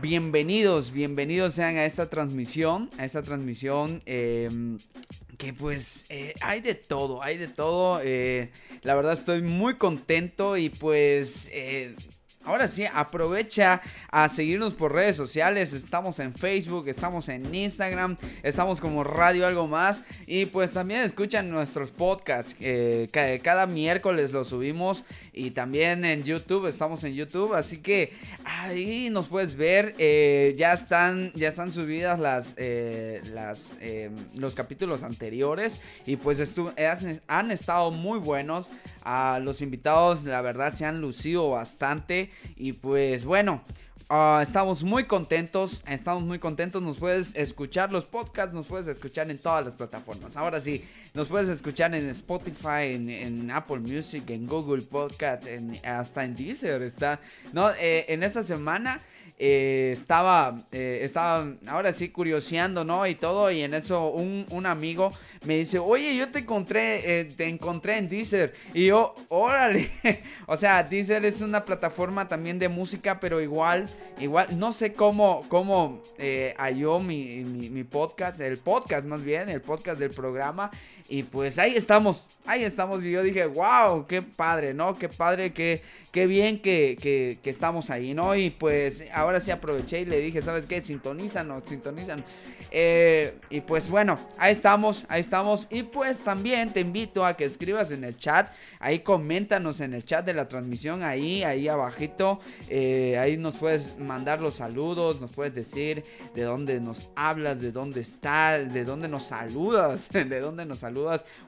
bienvenidos, bienvenidos sean a esta transmisión, a esta transmisión em, que pues eh, hay de todo, hay de todo. Eh, la verdad estoy muy contento y pues eh, Ahora sí, aprovecha a seguirnos por redes sociales. Estamos en Facebook, estamos en Instagram, estamos como Radio Algo Más. Y pues también escuchan nuestros podcasts. Eh, cada miércoles los subimos. Y también en YouTube, estamos en YouTube. Así que ahí nos puedes ver. Eh, ya, están, ya están subidas las, eh, las, los capítulos anteriores. Y pues han estado muy buenos. A los invitados, la verdad, se han lucido bastante. Y pues bueno, ah, estamos muy contentos, estamos muy contentos. Nos puedes escuchar los podcasts, nos puedes escuchar en todas las plataformas. Ahora sí, nos puedes escuchar en Spotify, en, Apple Music, en Google Podcasts, en, hasta en Deezer está. No, eh, en esta semana eh, estaba, eh, estaba ahora sí curioseando, ¿no? Y todo, y en eso un, un amigo me dice, oye, yo te encontré, eh, te encontré en Deezer. Y yo, órale. o sea, Deezer es una plataforma también de música, pero igual, igual, no sé cómo, cómo halló mi, mi, mi podcast, el podcast más bien, el podcast del programa. Y pues ahí estamos, ahí estamos. Y yo dije, wow, qué padre, ¿no? Qué padre, qué, qué bien que, que, estamos ahí, ¿no? Y pues ahora sí aproveché y le dije, ¿sabes qué? Sintonízanos, sintonizan. Eh, y pues bueno, ahí estamos, ahí estamos. Y pues también te invito a que escribas en el chat. Ahí coméntanos en el chat de la transmisión, ahí, ahí abajito. Eh, ahí nos puedes mandar los saludos, nos puedes decir de dónde nos hablas, de dónde estás, de dónde nos saludas, de dónde nos saludas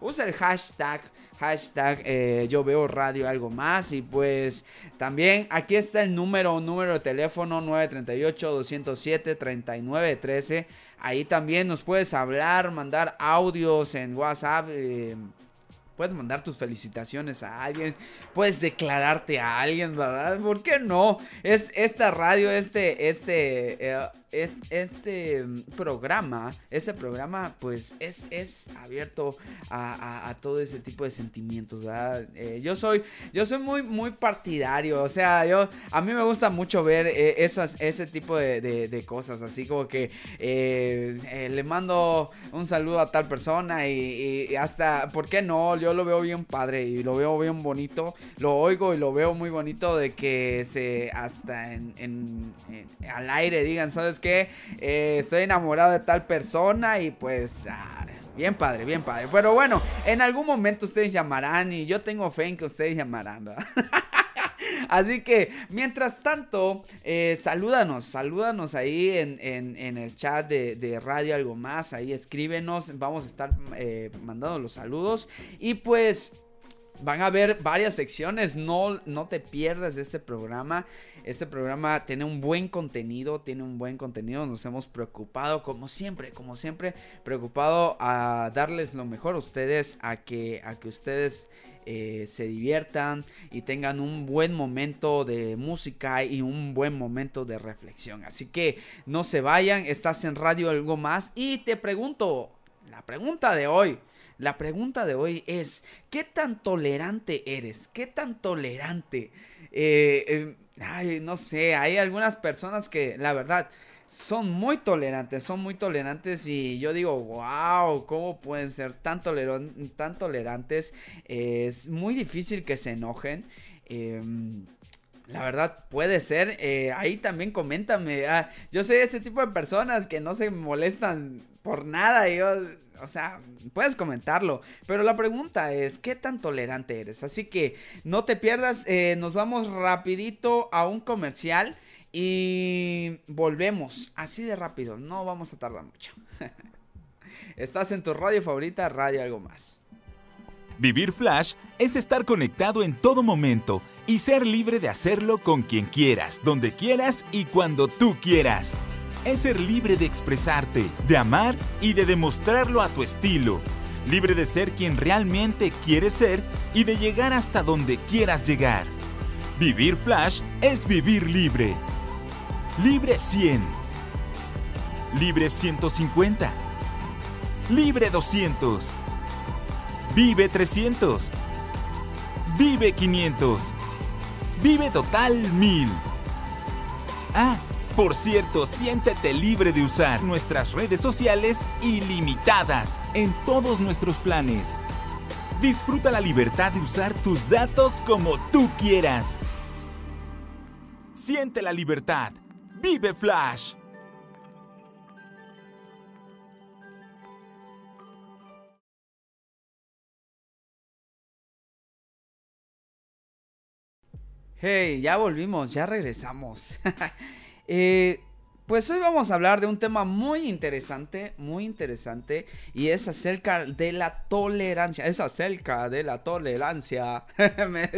Usa el hashtag, hashtag eh, yo veo radio algo más. Y pues también aquí está el número, número de teléfono 938-207-3913. Ahí también nos puedes hablar, mandar audios en WhatsApp. Eh, puedes mandar tus felicitaciones a alguien, puedes declararte a alguien, ¿verdad? ¿Por qué no? Es esta radio, este, este, eh, este programa, este programa pues es, es abierto a, todo ese tipo de sentimientos, ¿verdad? Eh, yo soy, yo soy muy, muy partidario, o sea, yo, a mí me gusta mucho ver eh, esas, ese tipo de, cosas, así como que eh, le mando un saludo a tal persona y, hasta, ¿por qué no? Yo lo veo bien padre y lo veo bien bonito, lo oigo y lo veo muy bonito de que se, hasta en al aire digan, ¿sabes? Que eh, estoy enamorado de tal persona y pues... Ah, bien padre, bien padre. Pero bueno, en algún momento ustedes llamarán y yo tengo fe en que ustedes llamarán, Así que, mientras tanto, eh, salúdanos, salúdanos ahí en, el chat de, Radio Algo Más, ahí escríbenos, vamos a estar eh, mandando los saludos. Y pues, van a haber varias secciones, no, no te pierdas este programa. Este programa tiene un buen contenido, tiene un buen contenido. Nos hemos preocupado, como siempre, como siempre, preocupado a darles lo mejor a ustedes, a que, a que ustedes eh, se diviertan y tengan un buen momento de música y un buen momento de reflexión. Así que no se vayan, estás en radio algo más y te pregunto, la pregunta de hoy. La pregunta de hoy es, ¿qué tan tolerante eres? ¿Qué tan tolerante? Eh, eh, ay, no sé, hay algunas personas que la verdad son muy tolerantes, son muy tolerantes y yo digo, wow, ¿cómo pueden ser tan, tan tolerantes? es muy difícil que se enojen. Em, la verdad, puede ser. Eh, ahí también coméntame. Ah, yo soy ese tipo de personas que no se molestan por nada. Yo o sea, puedes comentarlo. Pero la pregunta es, ¿qué tan tolerante eres? Así que no te pierdas, eh, nos vamos rapidito a un comercial y volvemos. Así de rápido, no vamos a tardar mucho. Estás en tu radio favorita, Radio Algo Más. Vivir Flash es estar conectado en todo momento y ser libre de hacerlo con quien quieras, donde quieras y cuando tú quieras es ser libre de expresarte, de amar y de demostrarlo a tu estilo. Libre de ser quien realmente quieres ser y de llegar hasta donde quieras llegar. Vivir Flash es vivir libre. Libre 100. Libre 150. Libre 200. Vive 300. Vive 500. Vive total 1000. Ah Por cierto, siéntete libre de usar nuestras redes sociales ilimitadas en todos nuestros planes. Disfruta la libertad de usar tus datos como tú quieras. Siente la libertad. Vive Flash. Hey, ya volvimos, ya regresamos. Eh, pues hoy vamos a hablar de un tema muy interesante, muy interesante, y es acerca de la tolerancia. Es acerca de la tolerancia. Me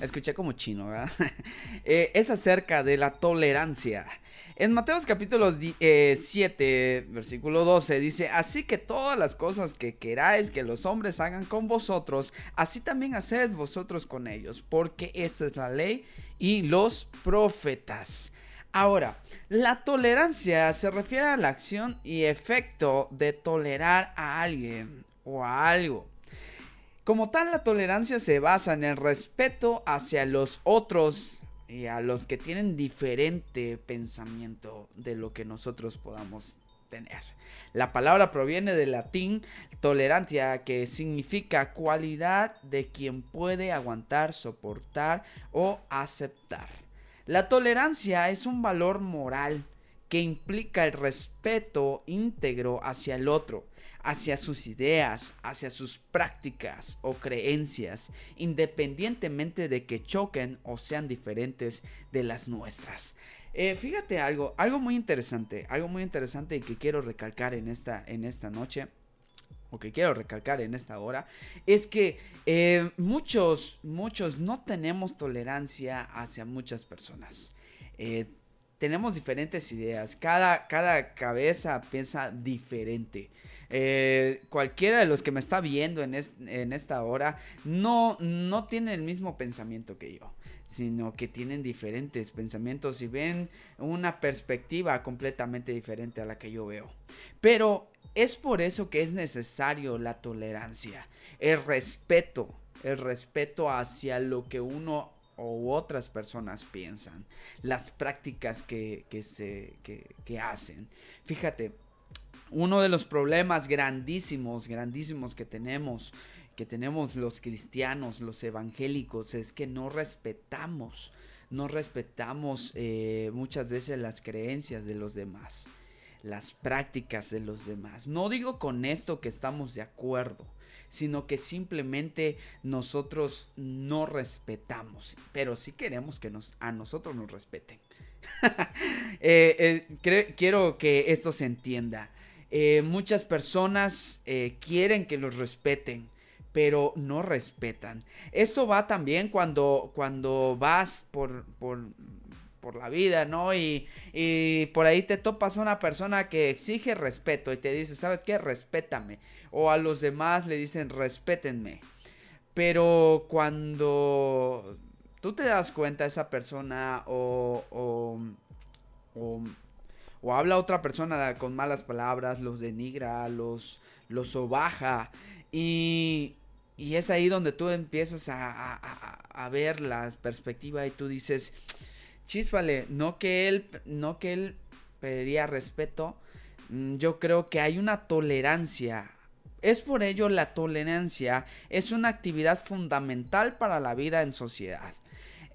escuché como chino, ¿verdad? Eh, es acerca de la tolerancia. En Mateos capítulo 7, eh, versículo 12 dice, así que todas las cosas que queráis que los hombres hagan con vosotros, así también haced vosotros con ellos, porque esta es la ley y los profetas. Ahora, la tolerancia se refiere a la acción y efecto de tolerar a alguien o a algo. Como tal, la tolerancia se basa en el respeto hacia los otros y a los que tienen diferente pensamiento de lo que nosotros podamos tener. La palabra proviene del latín tolerancia, que significa cualidad de quien puede aguantar, soportar o aceptar. La tolerancia es un valor moral que implica el respeto íntegro hacia el otro hacia sus ideas, hacia sus prácticas o creencias, independientemente de que choquen o sean diferentes de las nuestras. Eh, fíjate algo, algo muy interesante, algo muy interesante y que quiero recalcar en esta, en esta noche o que quiero recalcar en esta hora, es que eh, muchos, muchos no tenemos tolerancia hacia muchas personas. Eh, tenemos diferentes ideas, cada, cada cabeza piensa diferente. Eh, cualquiera de los que me está viendo en, en esta hora no, no tiene el mismo pensamiento que yo sino que tienen diferentes pensamientos y ven una perspectiva completamente diferente a la que yo veo. Pero es por eso que es necesario la tolerancia, el respeto, el respeto hacia lo que uno u otras personas piensan, las prácticas que, que se, hacen. Fíjate, uno de los problemas grandísimos, grandísimos que tenemos, que tenemos los cristianos, los evangélicos, es que no respetamos, no respetamos eh, muchas veces las creencias de los demás, las prácticas de los demás. No digo con esto que estamos de acuerdo, sino que simplemente nosotros no respetamos, pero sí queremos que nos, a nosotros nos respeten. Eh, eh, quiero que esto se entienda. Eh, muchas personas quieren que los respeten, pero no respetan. Esto va también cuando, cuando vas por, por, la vida, ¿no? Y, y, por ahí te topas a una persona que exige respeto y te dice, ¿sabes qué? Respétame. O a los demás le dicen, respétenme. Pero cuando tú te das cuenta, esa persona o, o, o o habla otra persona con malas palabras, los denigra, los, los sobaja. Y, y es ahí donde tú empiezas a, a, ver la perspectiva y tú dices, chispale, no que él, no que él pediría respeto, mm, yo creo que hay una tolerancia. Es por ello la tolerancia es una actividad fundamental para la vida en sociedad.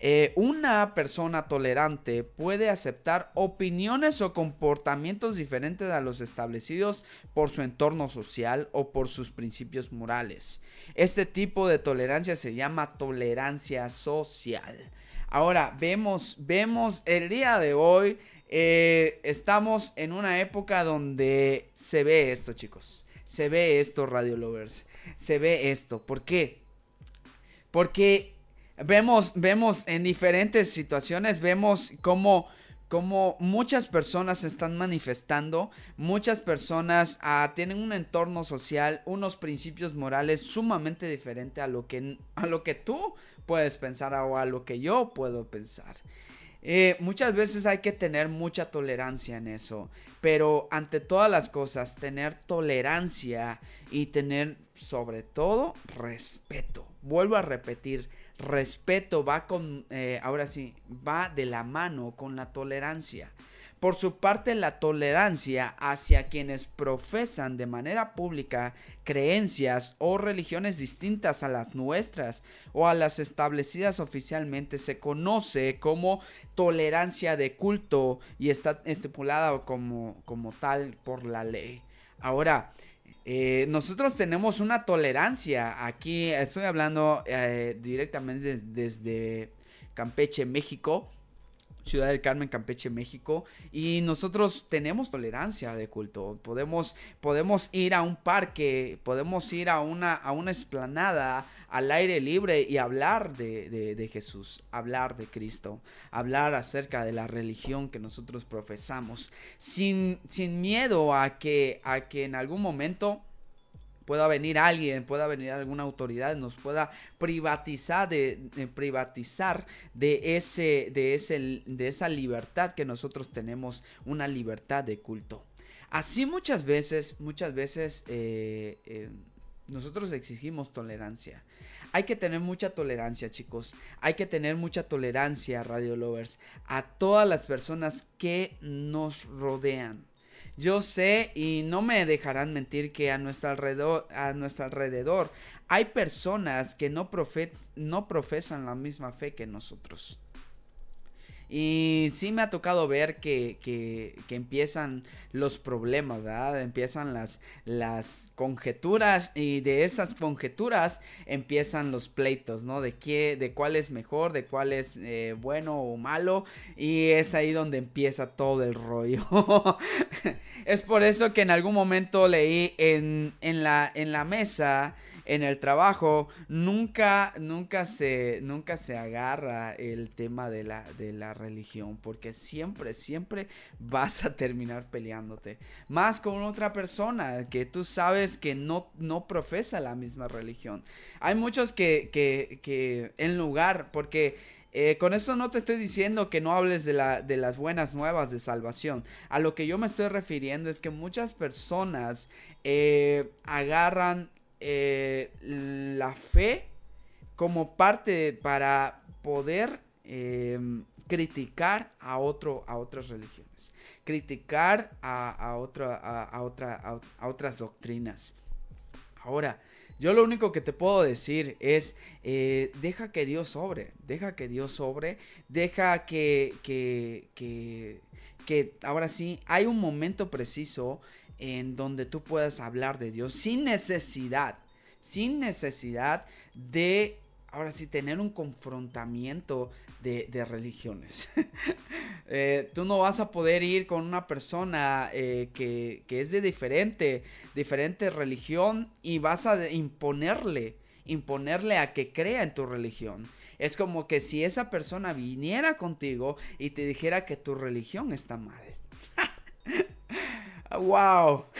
Eh, una persona tolerante puede aceptar opiniones o comportamientos diferentes a los establecidos por su entorno social o por sus principios morales. Este tipo de tolerancia se llama tolerancia social. Ahora, vemos, vemos el día de hoy, eh, estamos en una época donde se ve esto, chicos. Se ve esto, Radio Lovers. Se ve esto. ¿Por qué? Porque Vemos, vemos en diferentes situaciones, vemos cómo, muchas personas se están manifestando, muchas personas ah, tienen un entorno social, unos principios morales sumamente diferentes a lo que, a lo que tú puedes pensar o a lo que yo puedo pensar. Eh, muchas veces hay que tener mucha tolerancia en eso, pero ante todas las cosas, tener tolerancia y tener sobre todo respeto. Vuelvo a repetir, respeto va con, eh, ahora sí, va de la mano con la tolerancia. Por su parte, la tolerancia hacia quienes profesan de manera pública creencias o religiones distintas a las nuestras o a las establecidas oficialmente se conoce como tolerancia de culto y está estipulada como, como tal por la ley. Ahora, eh, nosotros tenemos una tolerancia aquí, estoy hablando eh, directamente desde Campeche, México Ciudad del Carmen, Campeche, México. Y nosotros tenemos tolerancia de culto. Podemos, podemos ir a un parque, podemos ir a una, a una esplanada al aire libre y hablar de, de Jesús, hablar de Cristo, hablar acerca de la religión que nosotros profesamos, sin, sin miedo a que, a que en algún momento pueda venir alguien, pueda venir alguna autoridad, nos pueda privatizar de, privatizar de ese, de ese, de esa libertad que nosotros tenemos, una libertad de culto. Así muchas veces, muchas veces eh, eh, nosotros exigimos tolerancia. Hay que tener mucha tolerancia, chicos. Hay que tener mucha tolerancia, Radio Lovers, a todas las personas que nos rodean. Yo sé y no me dejarán mentir que a nuestro alrededor, a nuestro alrededor hay personas que no, no profesan la misma fe que nosotros. Y sí me ha tocado ver que, que, empiezan los problemas, ¿verdad? Empiezan las, las conjeturas y de esas conjeturas empiezan los pleitos, ¿no? De, qué, de cuál es mejor, de cuál es eh, bueno o malo. Y es ahí donde empieza todo el rollo. es por eso que en algún momento leí en, en, la, en la mesa en el trabajo nunca, nunca se, nunca se agarra el tema de la, de la religión, porque siempre, siempre vas a terminar peleándote. Más con otra persona que tú sabes que no, no profesa la misma religión. Hay muchos que, que, que en lugar, porque... Eh, con esto no te estoy diciendo que no hables de, la, de, las buenas nuevas de salvación. A lo que yo me estoy refiriendo es que muchas personas eh, agarran eh, la fe como parte para poder em, criticar a, otro, a otras religiones, criticar a, otra, a, otra, a, otras doctrinas. Ahora, yo lo único que te puedo decir es, eh, deja que Dios sobre, deja que Dios sobre, deja que, que, que ahora sí, hay un momento preciso en donde tú puedas hablar de Dios sin necesidad, sin necesidad de, ahora sí, tener un confrontamiento de, religiones. Eh, tú no vas a poder ir con una persona eh, que, que, es de diferente, diferente religión y vas a imponerle, imponerle a que crea en tu religión. Es como que si esa persona viniera contigo y te dijera que tu religión está mal. ¡Wow!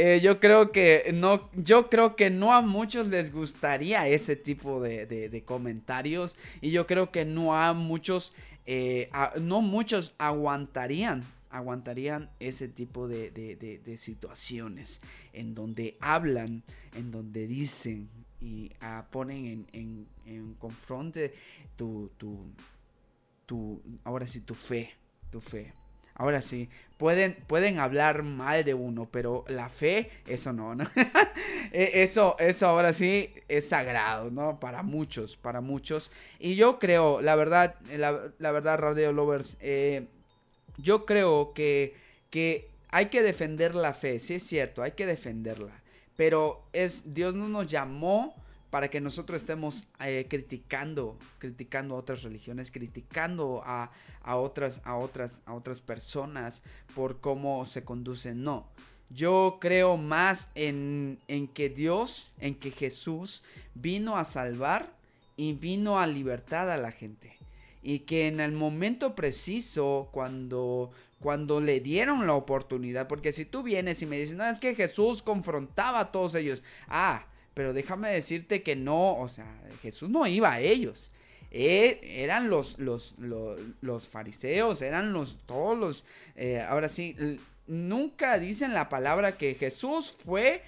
Eh, yo creo que no, yo creo que no a muchos les gustaría ese tipo de, comentarios y yo creo que no a muchos, eh, no muchos aguantarían, aguantarían ese tipo de, situaciones en donde hablan, en donde dicen y ah, ponen en, en, confronte tu, tu, tu, ahora sí, tu fe, tu fe. Ahora sí, pueden, pueden hablar mal de uno, pero la fe, eso no, ¿no? E, eso, eso ahora sí es sagrado, ¿no? Para muchos, para muchos. Y yo creo, la verdad, la, verdad, Radio Lovers, eh, yo creo que, que hay que defender la fe, sí es cierto, hay que defenderla. Pero es, Dios no nos llamó para que nosotros estemos eh, criticando, criticando a otras religiones, criticando a, otras, a, otras, a otras personas por cómo se conducen. No, yo creo más en, en que Dios, en que Jesús vino a salvar y vino a libertar a la gente. Y que en el momento preciso, cuando, cuando le dieron la oportunidad, porque si tú vienes y me dices, no, es que Jesús confrontaba a todos ellos, ah, pero déjame decirte que no, o sea, Jesús no iba a ellos. Eh, eran los, los, los, fariseos, eran los, todos los, eh, ahora sí, nunca dicen la palabra que Jesús fue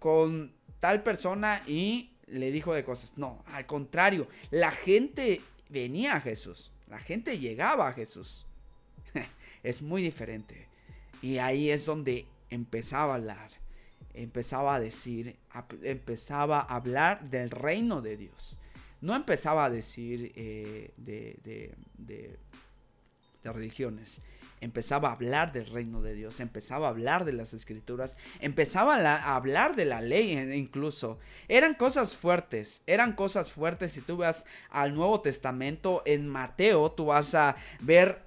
con tal persona y le dijo de cosas. No, al contrario, la gente venía a Jesús, la gente llegaba a Jesús. Es muy diferente. Y ahí es donde empezaba a hablar, empezaba a decir, empezaba a hablar del reino de Dios. No empezaba a decir eh, de, de, de, de religiones, empezaba a hablar del reino de Dios, empezaba a hablar de las escrituras, empezaba a, hablar de la ley incluso. Eran cosas fuertes, eran cosas fuertes. Si tú vas al Nuevo Testamento, en Mateo, tú vas a ver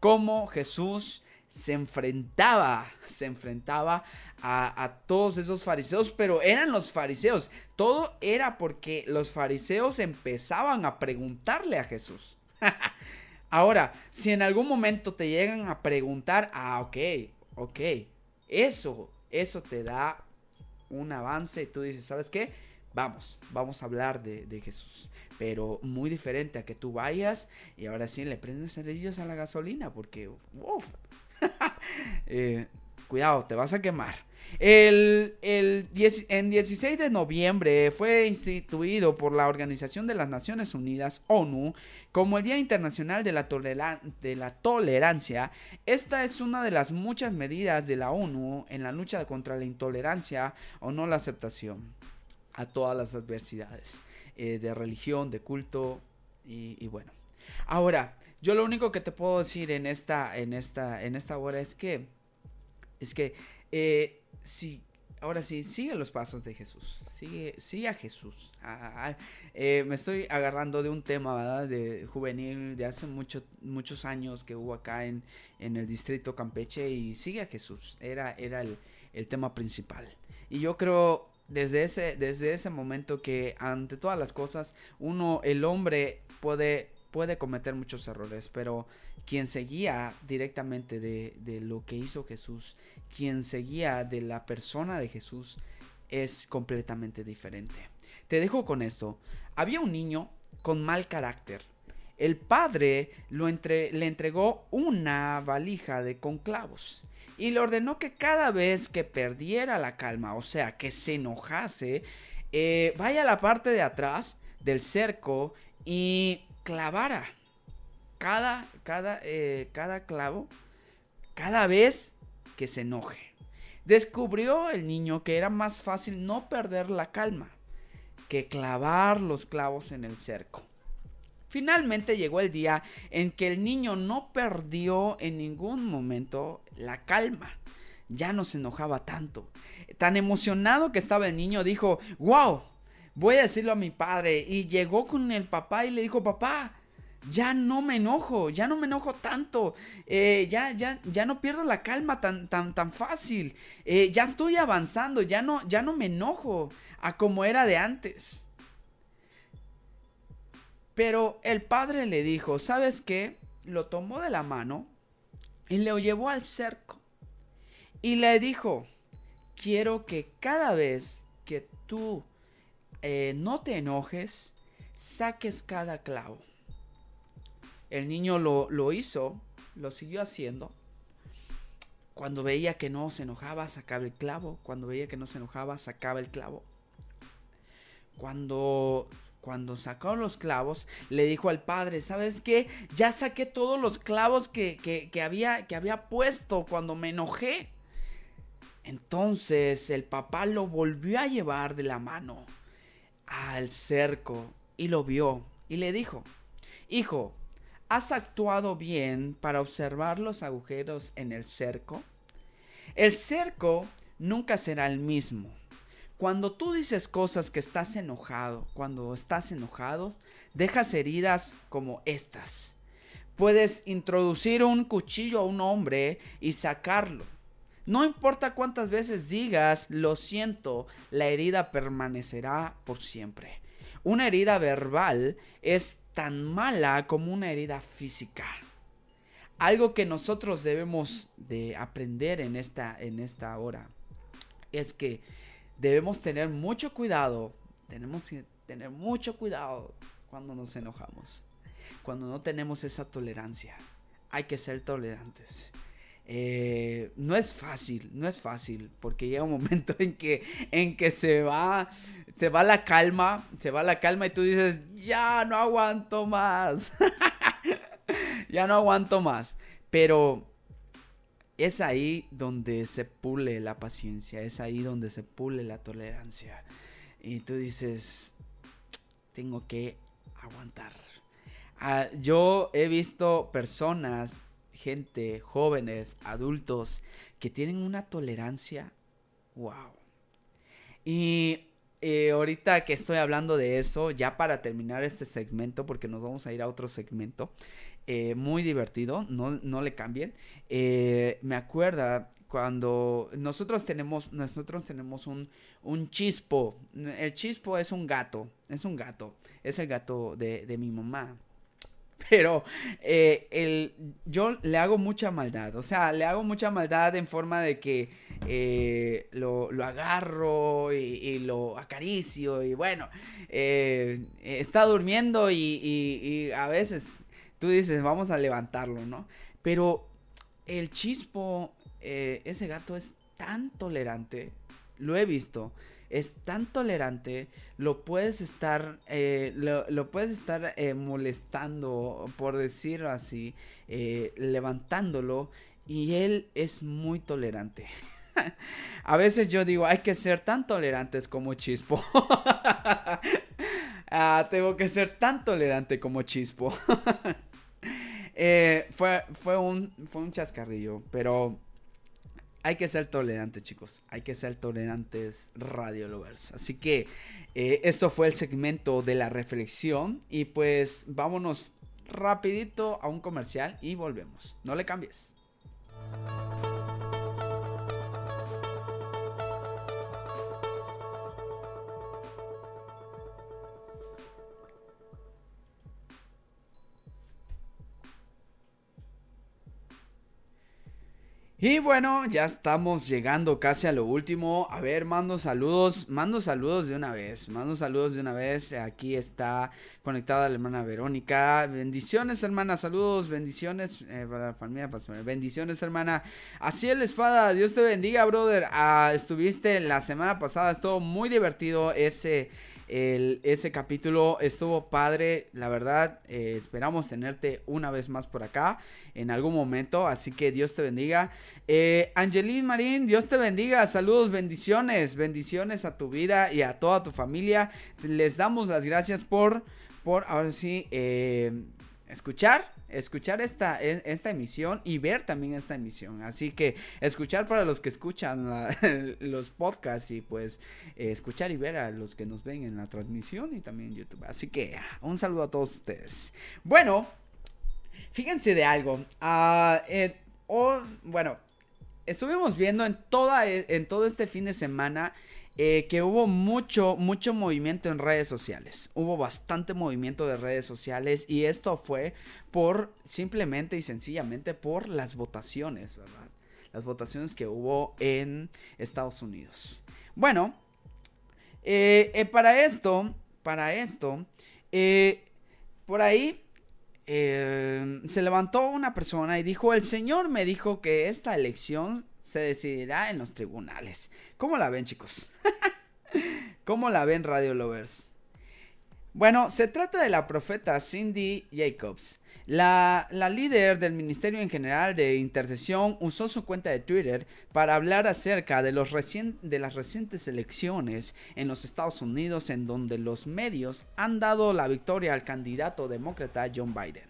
cómo Jesús se enfrentaba, se enfrentaba a, a, todos esos fariseos, pero eran los fariseos. Todo era porque los fariseos empezaban a preguntarle a Jesús. Ahora, si en algún momento te llegan a preguntar, ah, ok, ok, eso, eso te da un avance y tú dices, ¿sabes qué? Vamos, vamos a hablar de, de Jesús. Pero muy diferente a que tú vayas y ahora sí le prendes cerillos a la gasolina porque, uff, eh, cuidado, te vas a quemar. El, el en 16 de noviembre fue instituido por la Organización de las Naciones Unidas, ONU, como el Día Internacional de la, de la Tolerancia. Esta es una de las muchas medidas de la ONU en la lucha contra la intolerancia o no la aceptación a todas las adversidades eh, de religión, de culto y, bueno. Ahora, yo lo único que te puedo decir en esta, en esta, en esta hora es que, es que eh, ahora sí, sigue los pasos de Jesús. Sigue, sigue a Jesús. Ah, eh, me estoy agarrando de un tema, ¿verdad? De juvenil, de hace mucho, muchos años que hubo acá en, en el distrito Campeche y sigue a Jesús. Era, era el, el tema principal. Y yo creo desde ese, desde ese momento que ante todas las cosas, uno, el hombre puede, puede cometer muchos errores, pero quien seguía directamente de, lo que hizo Jesús quien seguía de la persona de Jesús es completamente diferente. Te dejo con esto. Había un niño con mal carácter. El padre lo le entregó una valija de conclavos y le ordenó que cada vez que perdiera la calma, o sea, que se enojase, eh, vaya a la parte de atrás del cerco y clavara cada, cada, eh, cada clavo, cada vez que se enoje. Descubrió el niño que era más fácil no perder la calma que clavar los clavos en el cerco. Finalmente llegó el día en que el niño no perdió en ningún momento la calma. Ya no se enojaba tanto. Tan emocionado que estaba el niño, dijo, wow, voy a decirlo a mi padre. Y llegó con el papá y le dijo, papá, ya no me enojo, ya no me enojo tanto, eh, ya, ya, ya no pierdo la calma tan, tan, tan fácil, eh, ya estoy avanzando, ya no, ya no me enojo a como era de antes. Pero el padre le dijo, ¿sabes qué? Lo tomó de la mano y le llevó al cerco. Y le dijo, quiero que cada vez que tú eh, no te enojes, saques cada clavo el niño lo, hizo, lo siguió haciendo. Cuando veía que no se enojaba, sacaba el clavo. Cuando veía que no se enojaba, sacaba el clavo. Cuando, cuando sacó los clavos, le dijo al padre, ¿sabes qué? Ya saqué todos los clavos que, que, había, que había puesto cuando me enojé. Entonces el papá lo volvió a llevar de la mano al cerco y lo vio y le dijo, hijo, ¿Has actuado bien para observar los agujeros en el cerco? El cerco nunca será el mismo. Cuando tú dices cosas que estás enojado, cuando estás enojado, dejas heridas como estas. Puedes introducir un cuchillo a un hombre y sacarlo. No importa cuántas veces digas, lo siento, la herida permanecerá por siempre. Una herida verbal es tan mala como una herida física. Algo que nosotros debemos de aprender en esta, en esta hora es que debemos tener mucho cuidado, tenemos que tener mucho cuidado cuando nos enojamos, cuando no tenemos esa tolerancia. Hay que ser tolerantes. Eh, no es fácil, no es fácil, porque llega un momento en que, en que se va, se va la calma, se va la calma y tú dices, ya no aguanto más, ya no aguanto más. Pero es ahí donde se pule la paciencia, es ahí donde se pule la tolerancia. Y tú dices, tengo que aguantar. Ah, yo he visto personas, gente, jóvenes, adultos, que tienen una tolerancia, wow. Y eh, ahorita que estoy hablando de eso, ya para terminar este segmento, porque nos vamos a ir a otro segmento, eh, muy divertido, no, no le cambien. Eh, me acuerda cuando nosotros tenemos, nosotros tenemos un, un chispo. El chispo es un gato, es un gato, es el gato de, de mi mamá. Pero eh, el, yo le hago mucha maldad. O sea, le hago mucha maldad en forma de que eh, lo, agarro y, lo acaricio. Y bueno, eh, está durmiendo y, a veces tú dices, vamos a levantarlo, ¿no? Pero el chispo, ese gato es tan tolerante. Lo he visto es tan tolerante, lo puedes estar, eh, lo, puedes estar eh, molestando, por decirlo así, eh, levantándolo, y él es muy tolerante. A veces yo digo, hay que ser tan tolerantes como Chispo. Ah, tengo que ser tan tolerante como Chispo. fue, fue, un, fue un chascarrillo, pero hay que ser tolerantes, chicos. Hay que ser tolerantes, radio lovers. Así que eh, esto fue el segmento de la reflexión. Y pues vámonos rapidito a un comercial y volvemos. No le cambies. Y bueno, ya estamos llegando casi a lo último. A ver, mando saludos, mando saludos de una vez, mando saludos de una vez. Aquí está conectada la hermana Verónica. Bendiciones, hermana, saludos, bendiciones eh, para la familia Bendiciones, hermana. Así el espada, Dios te bendiga, brother. Ah, estuviste la semana pasada, estuvo muy divertido ese ese capítulo estuvo padre, la verdad. Eh, esperamos tenerte una vez más por acá en algún momento. Así que Dios te bendiga. Eh, Angelín Marín, Dios te bendiga. Saludos, bendiciones. Bendiciones a tu vida y a toda tu familia. Les damos las gracias por, por ahora sí, eh, escuchar escuchar esta, e, esta emisión y ver también esta emisión. Así que escuchar para los que escuchan los podcasts y pues eh, escuchar y ver a los que nos ven en la transmisión y también en YouTube. Así que un saludo a todos ustedes. Bueno, fíjense de algo. Ah, eh, bueno, estuvimos viendo en, toda, en todo este fin de semana eh, que hubo mucho, mucho movimiento en redes sociales. Hubo bastante movimiento de redes sociales y esto fue por simplemente y sencillamente por las votaciones, ¿verdad? Las votaciones que hubo en Estados Unidos. Bueno, eh, eh, para esto, para esto, por ahí se levantó una persona y dijo, el Señor me dijo que esta elección se decidirá en los tribunales. ¿Cómo la ven, chicos? ¿Cómo la ven, Radio Lovers? Bueno, se trata de la profeta Cindy Jacobs. La, líder del Ministerio en General de Intercesión usó su cuenta de Twitter para hablar acerca de, los de las recientes elecciones en los Estados Unidos en donde los medios han dado la victoria al candidato demócrata John Biden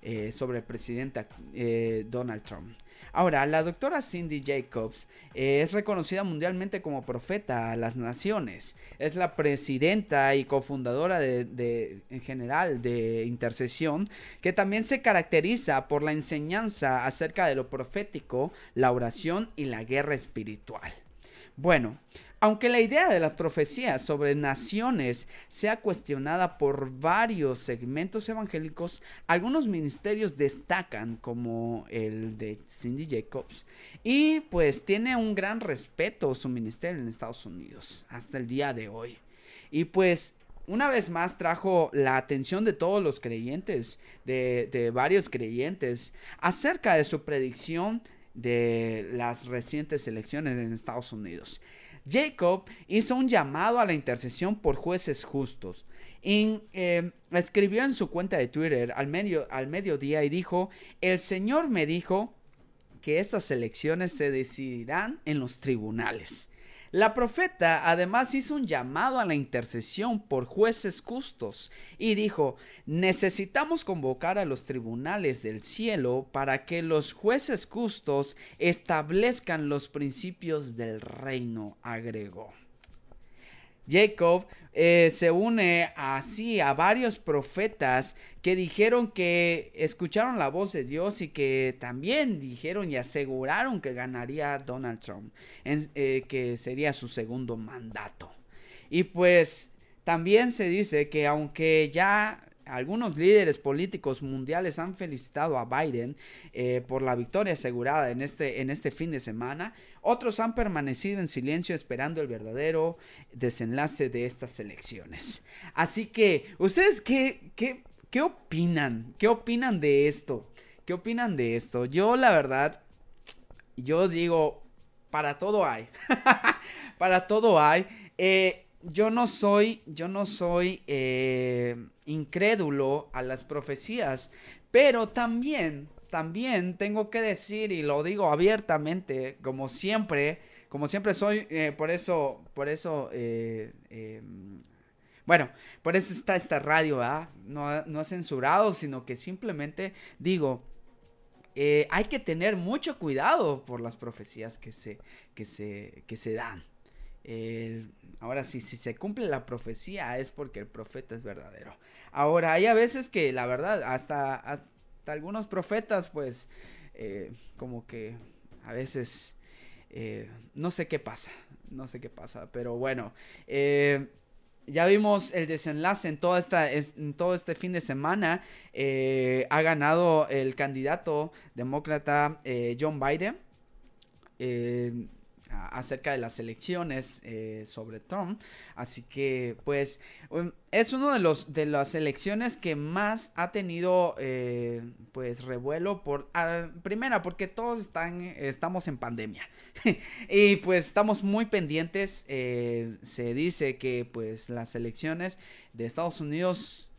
eh, sobre el presidente eh, Donald Trump. Ahora, la doctora Cindy Jacobs eh, es reconocida mundialmente como profeta a las naciones. Es la presidenta y cofundadora de, en general de Intercesión, que también se caracteriza por la enseñanza acerca de lo profético, la oración y la guerra espiritual. Bueno, aunque la idea de las profecías sobre naciones sea cuestionada por varios segmentos evangélicos, algunos ministerios destacan como el de Cindy Jacobs y pues tiene un gran respeto su ministerio en Estados Unidos hasta el día de hoy. Y pues una vez más trajo la atención de todos los creyentes, de, varios creyentes, acerca de su predicción de las recientes elecciones en Estados Unidos. Jacob hizo un llamado a la intercesión por jueces justos. Y, eh, escribió en su cuenta de Twitter al, medio, al mediodía y dijo, el Señor me dijo que estas elecciones se decidirán en los tribunales. La profeta además hizo un llamado a la intercesión por jueces justos y dijo, necesitamos convocar a los tribunales del cielo para que los jueces justos establezcan los principios del reino, agregó. Jacob eh, se une así a varios profetas que dijeron que escucharon la voz de Dios y que también dijeron y aseguraron que ganaría Donald Trump, eh, que sería su segundo mandato. Y pues también se dice que aunque ya algunos líderes políticos mundiales han felicitado a Biden eh, por la victoria asegurada en este, en este fin de semana. Otros han permanecido en silencio esperando el verdadero desenlace de estas elecciones. Así que, ¿ustedes qué, qué, qué opinan? ¿Qué opinan de esto? ¿Qué opinan de esto? Yo la verdad, yo digo, para todo hay. para todo hay. Eh, yo no soy, yo no soy eh, incrédulo a las profecías, pero también, también tengo que decir y lo digo abiertamente, como siempre, como siempre soy, eh, por eso, por eso, eh, em, bueno, por eso está esta radio, ¿ah? No, no censurado, sino que simplemente digo, hay que tener mucho cuidado por las profecías que se, que se, que se dan. Ahora sí, si se cumple la profecía es porque el profeta es verdadero. Ahora, hay a veces que la verdad, hasta, hasta algunos profetas, pues, eh, como que a veces, eh, no sé qué pasa, no sé qué pasa, pero bueno, eh, ya vimos el desenlace en, toda esta, en todo este fin de semana. ha ganado el candidato demócrata John Biden acerca de las elecciones eh, sobre Trump. Así que, pues, um, es uno de los de las elecciones que más ha tenido, eh, pues, revuelo por, ah, primera, porque todos están, estamos en pandemia y pues estamos muy pendientes. Eh, se dice que, pues, las elecciones de Estados Unidos,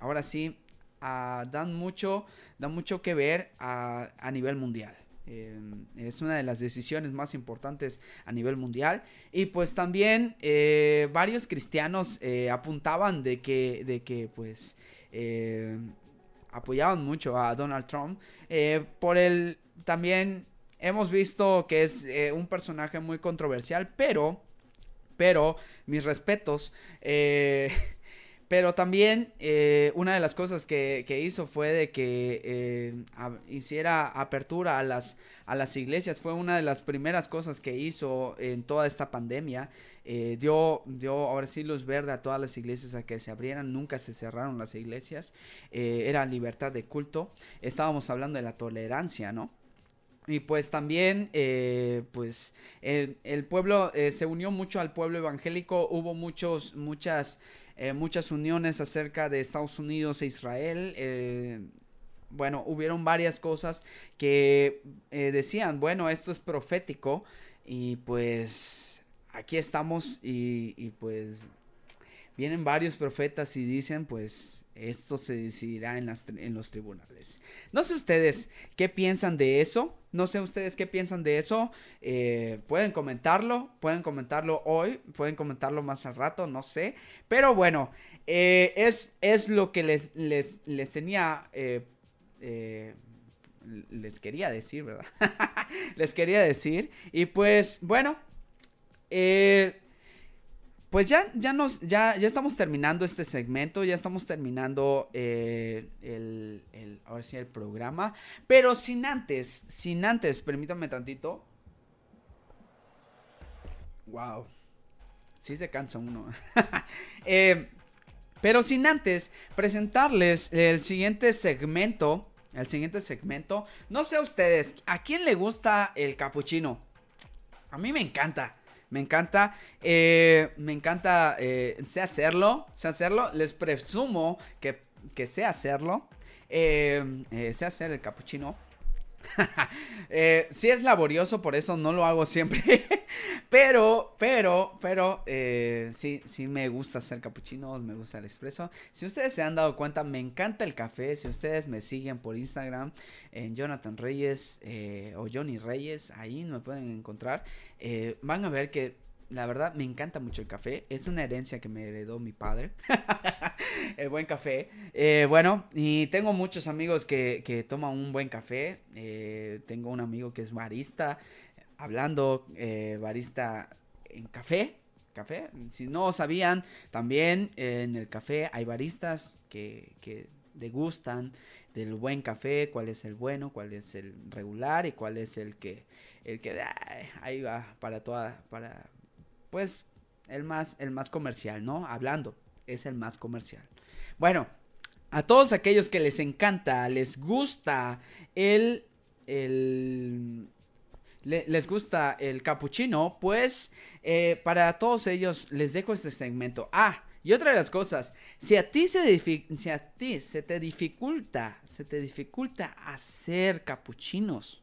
ahora sí, ah, dan mucho, dan mucho que ver a, a nivel mundial. Em, es una de las decisiones más importantes a nivel mundial. Y pues también eh, varios cristianos eh, apuntaban de que, de que pues eh, apoyaban mucho a Donald Trump. por el también hemos visto que es un personaje muy controversial, pero, pero mis respetos. Pero también eh, una de las cosas que, hizo fue de que eh, hiciera apertura a las, a las iglesias. Fue una de las primeras cosas que hizo en toda esta pandemia. Eh, dio, dio ahora sí luz verde a todas las iglesias a que se abrieran. Nunca se cerraron las iglesias. era libertad de culto. Estábamos hablando de la tolerancia, ¿no? Y pues también, pues, el pueblo se unió mucho al pueblo evangélico. Hubo muchos, muchas eh, muchas uniones acerca de Estados Unidos e Israel. Eh, bueno, hubieron varias cosas que eh, decían, bueno, esto es profético y pues aquí estamos y, y pues vienen varios profetas y dicen pues esto se decidirá en, las, en los tribunales. No sé ustedes qué piensan de eso. No sé ustedes qué piensan de eso. Eh, pueden comentarlo. Pueden comentarlo hoy. Pueden comentarlo más al rato. No sé. Pero bueno. Eh, es, es, lo que les, les, les tenía. Eh, les quería decir, ¿verdad? les quería decir. Y pues, bueno. Eh, pues ya, ya, nos, ya, ya estamos terminando este segmento, ya estamos terminando eh, el, el, el programa. Pero sin antes, sin antes, permítanme tantito. Wow. Sí se cansa uno. Eh, pero sin antes presentarles el siguiente segmento. El siguiente segmento. No sé a ustedes, ¿a quién le gusta el capuchino? A mí me encanta. Me encanta, eh, me encanta, eh, sé hacerlo, sé hacerlo. Les presumo que, que sé hacerlo. Eh, sé hacer el capuchino. Eh, sí es laborioso, por eso no lo hago siempre. pero, pero, pero, eh, sí, sí me gusta hacer capuchinos, me gusta el espresso. Si ustedes se han dado cuenta, me encanta el café. Si ustedes me siguen por Instagram en Jonathan Reyes eh, o Johnny Reyes, ahí me pueden encontrar. Eh, van a ver que la verdad me encanta mucho el café. Es una herencia que me heredó mi padre. el buen café. Eh, bueno, y tengo muchos amigos que, que toman un buen café. Eh, tengo un amigo que es barista. Hablando, eh, barista en café. Café. Si no sabían, también en el café hay baristas que, que degustan del buen café, cuál es el bueno, cuál es el regular y cuál es el que el que ahí va para toda para pues el más, el más comercial, ¿no? Hablando, es el más comercial. Bueno, a todos aquellos que les encanta, les gusta el, el, le, les gusta el capuchino, pues eh, para todos ellos les dejo este segmento. Ah, y otra de las cosas, si a ti se, si a ti se te dificulta, se te dificulta hacer capuchinos,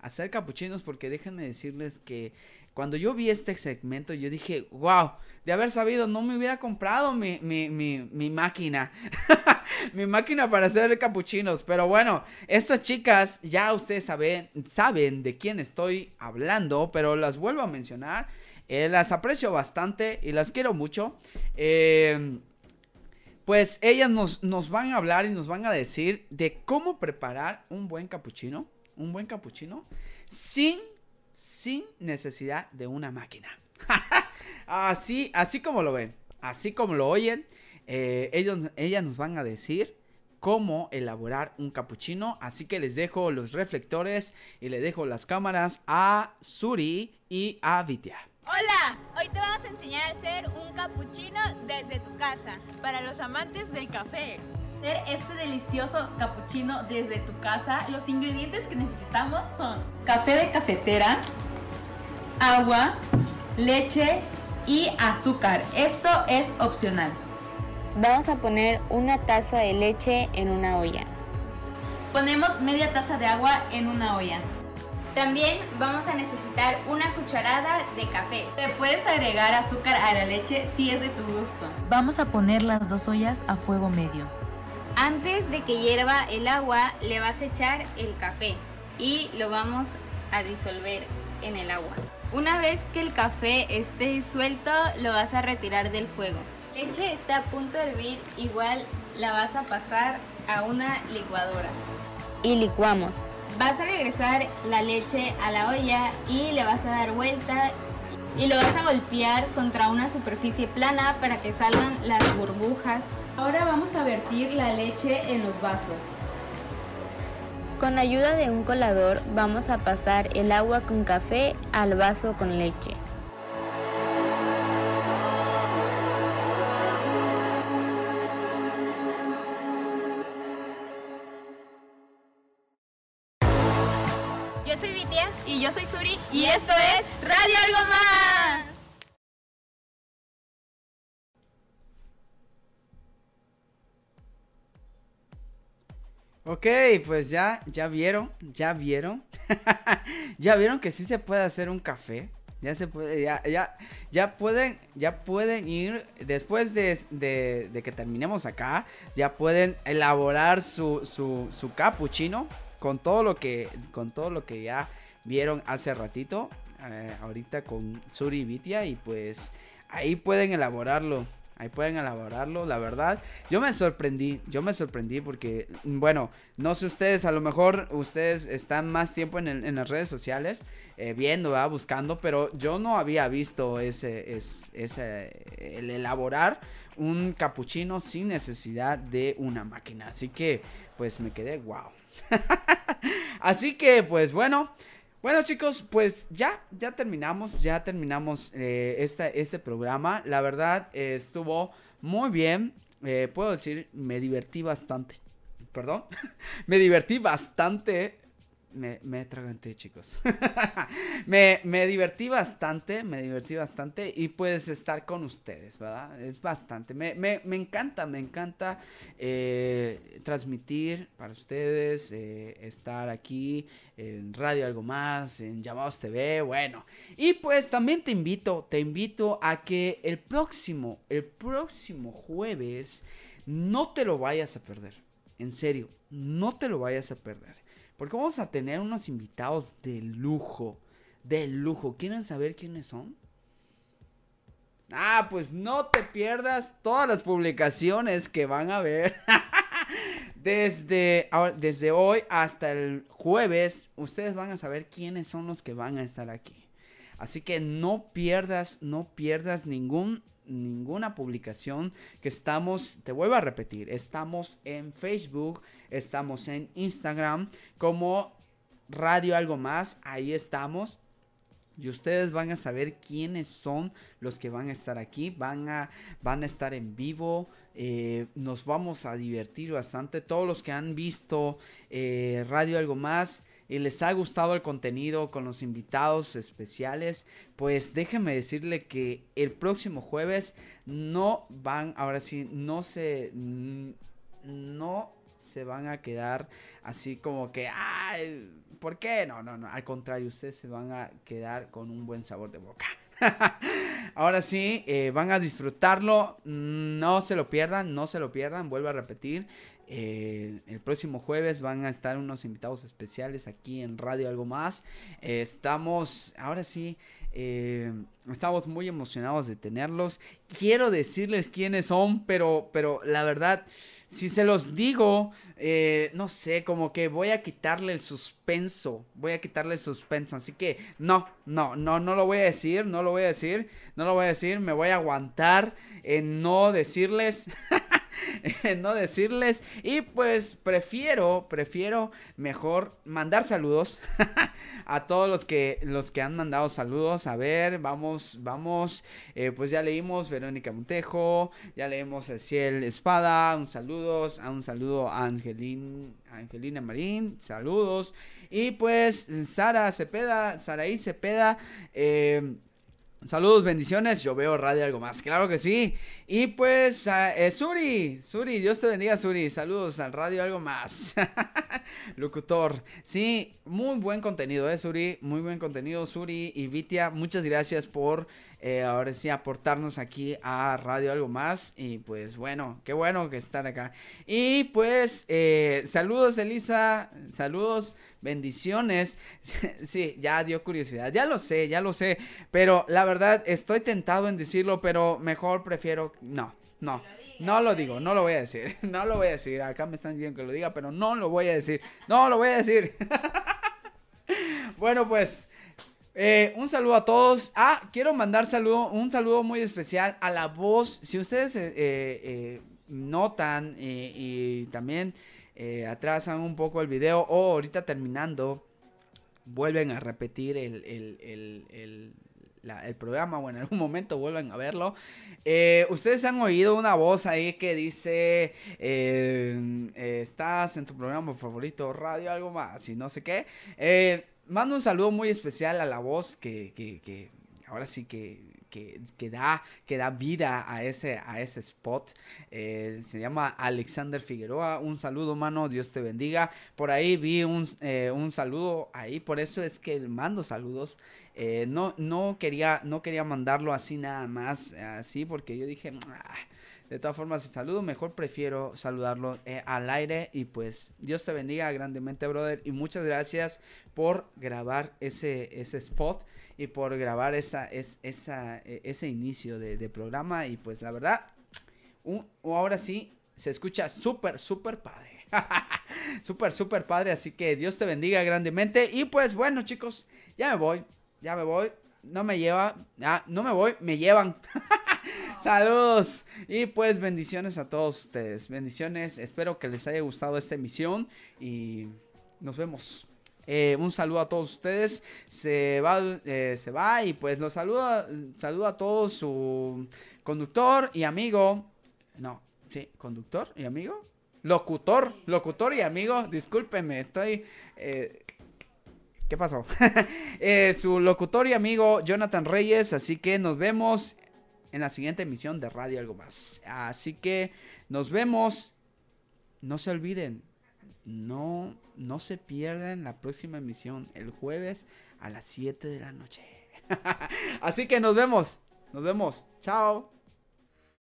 hacer capuchinos porque déjenme decirles que cuando yo vi este segmento, yo dije, wow, de haber sabido, no me hubiera comprado mi, mi, mi, mi máquina. mi máquina para hacer capuchinos. Pero bueno, estas chicas, ya ustedes saben, saben de quién estoy hablando, pero las vuelvo a mencionar. Eh, las aprecio bastante y las quiero mucho. Eh, pues ellas nos, nos van a hablar y nos van a decir de cómo preparar un buen capuchino. Un buen capuchino sin sin necesidad de una máquina. así, así como lo ven, así como lo oyen, eh, ellos, ellas nos van a decir cómo elaborar un capuchino. Así que les dejo los reflectores y le dejo las cámaras a Suri y a Vitya. Hola, hoy te vamos a enseñar a hacer un capuchino desde tu casa. Para los amantes del café. Hacer este delicioso capuchino desde tu casa, los ingredientes que necesitamos son café de cafetera, agua, leche y azúcar. Esto es opcional. Vamos a poner una taza de leche en una olla. Ponemos media taza de agua en una olla. También vamos a necesitar una cucharada de café. Te puedes agregar azúcar a la leche si es de tu gusto. Vamos a poner las dos ollas a fuego medio. Antes de que hierva el agua, le vas a echar el café y lo vamos a disolver en el agua. Una vez que el café esté disuelto, lo vas a retirar del fuego. La leche está a punto de hervir, igual la vas a pasar a una licuadora. Y licuamos. Vas a regresar la leche a la olla y le vas a dar vuelta y lo vas a golpear contra una superficie plana para que salgan las burbujas. Ahora vamos a vertir la leche en los vasos. Con ayuda de un colador vamos a pasar el agua con café al vaso con leche. Yo soy Vitia Y yo soy Suri y esto es Radio Algo Más. Ok, pues ya, ya vieron, ya vieron, ya vieron que sí se puede hacer un café. Ya se puede, ya, ya, ya pueden, ya pueden ir, después de, de, de que terminemos acá, ya pueden elaborar su, su, su capuchino con todo lo que, con todo lo que ya vieron hace ratito, eh, ahorita con Suri Vitia, y pues ahí pueden elaborarlo. Ahí pueden elaborarlo, la verdad. Yo me sorprendí, yo me sorprendí porque, bueno, no sé ustedes, a lo mejor ustedes están más tiempo en, las redes sociales eh, viendo, buscando, pero yo no había visto ese, es- ese, el elaborar un capuchino sin necesidad de una máquina. Así que, pues me quedé, wow. Así que, pues bueno. Bueno chicos, pues ya, ya terminamos, ya terminamos eh, este programa. La verdad eh, estuvo muy bien. Eh, puedo decir, me divertí bastante. Perdón. me divertí bastante. Me, me chicos. me, me, divertí bastante, me divertí bastante y puedes estar con ustedes, ¿verdad? Es bastante. Me, me, me encanta, me encanta eh, transmitir para ustedes, eh, estar aquí en Radio Algo Más, en Llamados TV, bueno. Y pues también te invito, te invito a que el próximo, el próximo jueves, no te lo vayas a perder. En serio, no te lo vayas a perder. Porque vamos a tener unos invitados de lujo. De lujo. ¿Quieren saber quiénes son? Ah, pues no te pierdas todas las publicaciones que van a ver. desde, desde hoy hasta el jueves, ustedes van a saber quiénes son los que van a estar aquí. Así que no pierdas, no pierdas ningún ninguna publicación que estamos, te vuelvo a repetir, estamos en Facebook, estamos en Instagram como Radio Algo Más, ahí estamos. Y ustedes van a saber quiénes son los que van a estar aquí, van a, van a estar en vivo, eh, nos vamos a divertir bastante. Todos los que han visto eh, Radio Algo Más, y les ha gustado el contenido con los invitados especiales, pues déjenme decirle que el próximo jueves no van, ahora sí, no se, no se van a quedar así como que, ay, ¿por qué? No, no, no, al contrario, ustedes se van a quedar con un buen sabor de boca. Ahora sí, eh, van a disfrutarlo. No se lo pierdan, no se lo pierdan. Vuelvo a repetir. Eh, el próximo jueves van a estar unos invitados especiales aquí en Radio Algo Más. Eh, estamos, ahora sí, eh, estamos muy emocionados de tenerlos. Quiero decirles quiénes son, pero, pero la verdad, si se los digo, no sé, como que voy a quitarle el suspenso. Voy a quitarle el suspenso. Así que no, no, no, no lo voy a decir, no lo voy a decir, no lo voy a decir. Me voy a aguantar en no decirles. no decirles. Y pues prefiero, prefiero mejor mandar saludos a todos los que, los que han mandado saludos. A ver, vamos, vamos. Eh, pues ya leímos Verónica Montejo, ya leímos a Ciel Espada, un saludos, a un saludo a Angelín, Angelina Marín, saludos. Y pues Sara Cepeda, Saraí Cepeda, eh, Saludos, bendiciones. Yo veo radio algo más. Claro que sí. Y pues, eh, Suri, Suri, Dios te bendiga, Suri. Saludos al radio algo más. Locutor. Sí, muy buen contenido, ¿eh, Suri? Muy buen contenido, Suri y Vitia. Muchas gracias por eh, ahora sí aportarnos aquí a Radio Algo Más. Y pues bueno, qué bueno que están acá. Y pues, eh, saludos, Elisa. Saludos bendiciones. sí, ya dio curiosidad, ya lo sé, ya lo sé, pero la verdad estoy tentado en decirlo, pero mejor prefiero no, no. No lo digo, no lo voy a decir, no lo voy a decir. Acá me están diciendo que lo diga, pero no lo voy a decir, no lo voy a decir. bueno, pues eh, un saludo a todos. Ah, quiero mandar saludo, un saludo muy especial a la voz. Si ustedes eh, eh, notan y también atrasan un poco el video o ahorita terminando vuelven a repetir el, programa o en algún momento vuelven a verlo. Ustedes han oído una voz ahí que dice, eh, estás en tu programa favorito, radio, algo más y no sé qué. Mando un saludo muy especial a la voz que, que ahora sí que que, da, que da vida a ese, a ese spot. Eh, se llama Alexander Figueroa. Un saludo, mano. Dios te bendiga. Por ahí vi un, eh, un saludo ahí. Por eso es que mando saludos. Eh, no, no, quería, no quería mandarlo así nada más. Así porque yo dije... de todas formas, el saludo mejor prefiero saludarlo al aire y pues Dios te bendiga grandemente, brother. Y muchas gracias por grabar ese, ese spot y por grabar esa, es, esa, e, ese inicio de, programa. Y pues la verdad, un, ahora sí, se escucha súper, súper padre. súper, súper padre. Así que Dios te bendiga grandemente. Y pues bueno, chicos, ya me voy. Ya me voy. No me lleva. Ah, no me voy, me llevan. Saludos. Y pues bendiciones a todos ustedes. Bendiciones. Espero que les haya gustado esta emisión. Y nos vemos. Eh, un saludo a todos ustedes. Se va, eh, se va y pues los saluda, a todos su conductor y amigo. No, sí, conductor y amigo. Locutor, locutor y amigo. Discúlpeme, estoy... Eh, ¿Qué pasó? Su locutor y amigo Jonathan Reyes. Así que nos vemos en la siguiente emisión de Radio Algo Más. Así que nos vemos. No se olviden. No, no se pierdan la próxima emisión el jueves a las 7 de la noche. Así que nos vemos. Nos vemos. Chao.